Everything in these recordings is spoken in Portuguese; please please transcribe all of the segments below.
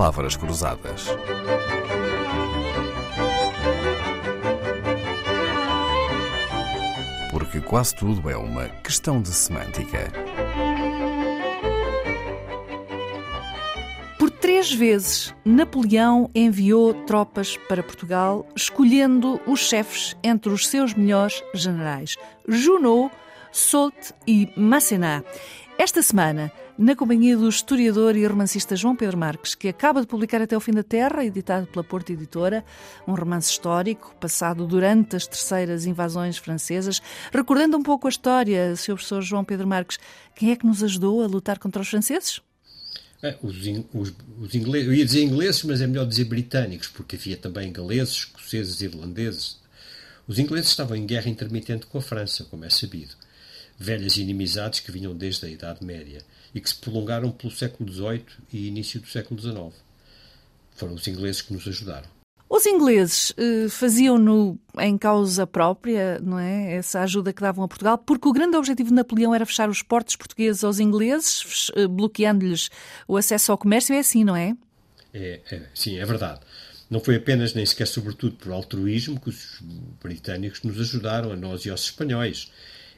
palavras cruzadas. Porque quase tudo é uma questão de semântica. Por três vezes, Napoleão enviou tropas para Portugal, escolhendo os chefes entre os seus melhores generais: Junot, Soult e Masséna. Esta semana, na companhia do historiador e romancista João Pedro Marques, que acaba de publicar Até o Fim da Terra, editado pela Porta Editora, um romance histórico passado durante as terceiras invasões francesas. Recordando um pouco a história, Sr. Professor João Pedro Marques, quem é que nos ajudou a lutar contra os franceses? Os, os, os ingleses, eu ia dizer ingleses, mas é melhor dizer britânicos, porque havia também galeses, escoceses, irlandeses. Os ingleses estavam em guerra intermitente com a França, como é sabido. Velhas inimizades que vinham desde a Idade Média e que se prolongaram pelo século XVIII e início do século XIX. Foram os ingleses que nos ajudaram. Os ingleses eh, faziam-no em causa própria, não é? Essa ajuda que davam a Portugal, porque o grande objetivo de Napoleão era fechar os portos portugueses aos ingleses, eh, bloqueando-lhes o acesso ao comércio. É assim, não é? é? É, sim, é verdade. Não foi apenas, nem sequer sobretudo, por altruísmo que os britânicos nos ajudaram, a nós e aos espanhóis.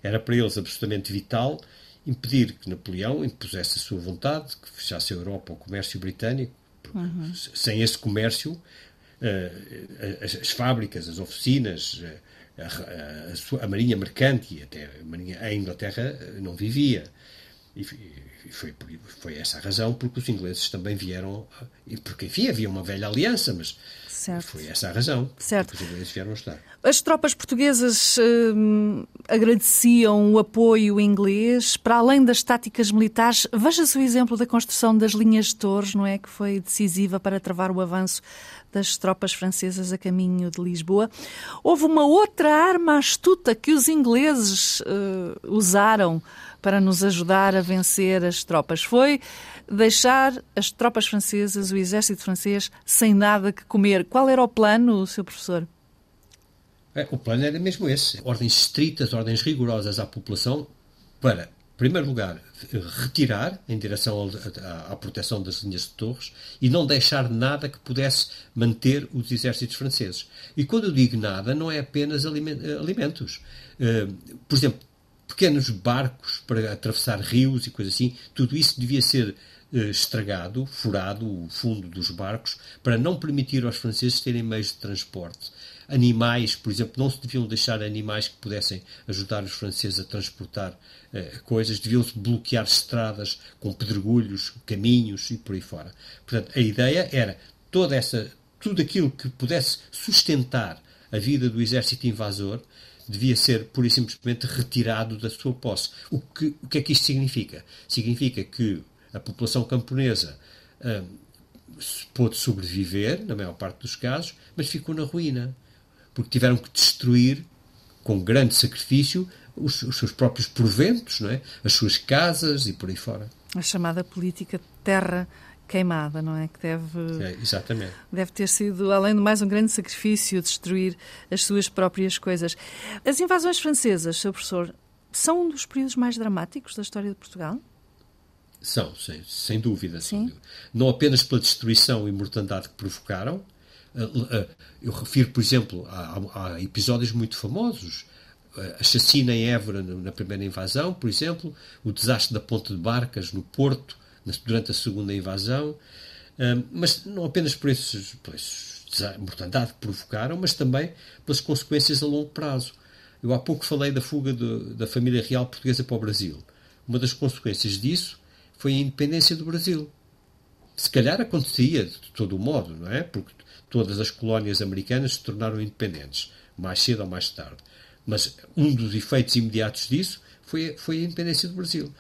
Era para eles absolutamente vital impedir que Napoleão impusesse a sua vontade, que fechasse a Europa ao comércio britânico. Uhum. Sem esse comércio, uh, as, as, fábricas, as oficinas, uh, a, a, a, marinha mercante e até a, marinha, a Inglaterra não vivia. E, foi, foi essa a razão porque os ingleses também vieram, e porque enfim havia uma velha aliança, mas certo. foi essa a razão certo. os ingleses vieram ajudar. As tropas portuguesas hum, agradeciam o apoio inglês, para além das táticas militares, veja-se o exemplo da construção das linhas de torres, não é? Que foi decisiva para travar o avanço das tropas francesas a caminho de Lisboa. Houve uma outra arma astuta que os ingleses uh, usaram para nos ajudar a vencer as tropas. Foi deixar as tropas francesas, o exército francês, sem nada que comer. Qual era o plano, seu professor? É, o plano era mesmo esse: ordens estritas, ordens rigorosas à população para, em primeiro lugar, retirar em direção à, proteção das linhas de torres e não deixar nada que pudesse manter os exércitos franceses. E quando eu digo nada, não é apenas alimentos. Uh, por exemplo, pequenos barcos para atravessar rios e coisas assim, tudo isso devia ser eh, estragado, furado o fundo dos barcos, para não permitir aos franceses terem meios de transporte. Animais, por exemplo, não se deviam deixar animais que pudessem ajudar os franceses a transportar eh, coisas, deviam-se bloquear estradas com pedregulhos, caminhos e por aí fora. Portanto, a ideia era toda essa, tudo aquilo que pudesse sustentar a vida do exército invasor devia ser pura e simplesmente retirado da sua posse. O que, o que é que isto significa? Significa que a população camponesa hum, pôde sobreviver, na maior parte dos casos, mas ficou na ruína, porque tiveram que destruir, com grande sacrifício, os, os seus próprios proventos, não é? as suas casas e por aí fora. A chamada política terra queimada, não é? Que deve, é, exatamente. deve ter sido, além de mais, um grande sacrifício destruir as suas próprias coisas. As invasões francesas, Sr. Professor, são um dos períodos mais dramáticos da história de Portugal? São, sem, sem dúvida. Sim. Não apenas pela destruição e mortandade que provocaram. Eh, eh, eu refiro, por exemplo, a, a episódios muito famosos. Eh, a chacina em Évora na primeira invasão, por exemplo, o desastre da Ponte de Barcas no Porto, durante a segunda invasão, mas não apenas por esses, por esses mortandade que provocaram, mas também pelas consequências a longo prazo. Eu há pouco falei da fuga de, da família real portuguesa para o Brasil. Uma das consequências disso foi a independência do Brasil. Se calhar acontecia de todo o modo, não é? Porque todas as colónias americanas se tornaram independentes, mais cedo ou mais tarde. Mas um dos efeitos imediatos disso foi, foi a independência do Brasil.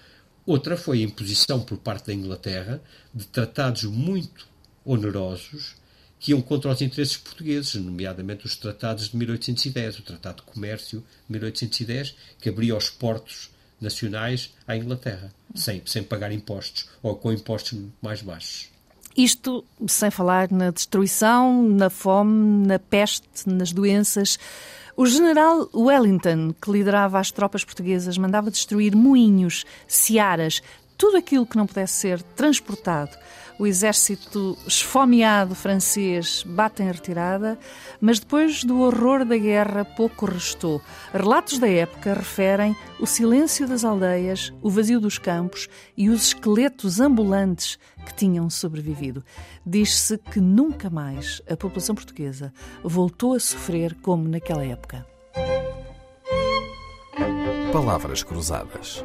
Outra foi a imposição por parte da Inglaterra de tratados muito onerosos que iam contra os interesses portugueses, nomeadamente os tratados de 1810, o Tratado de Comércio de 1810, que abria os portos nacionais à Inglaterra, sem, sem pagar impostos, ou com impostos mais baixos. Isto sem falar na destruição, na fome, na peste, nas doenças. O general Wellington, que liderava as tropas portuguesas, mandava destruir moinhos, searas, tudo aquilo que não pudesse ser transportado o exército esfomeado francês bate em retirada, mas depois do horror da guerra pouco restou. Relatos da época referem o silêncio das aldeias, o vazio dos campos e os esqueletos ambulantes que tinham sobrevivido. Diz-se que nunca mais a população portuguesa voltou a sofrer como naquela época. Palavras Cruzadas,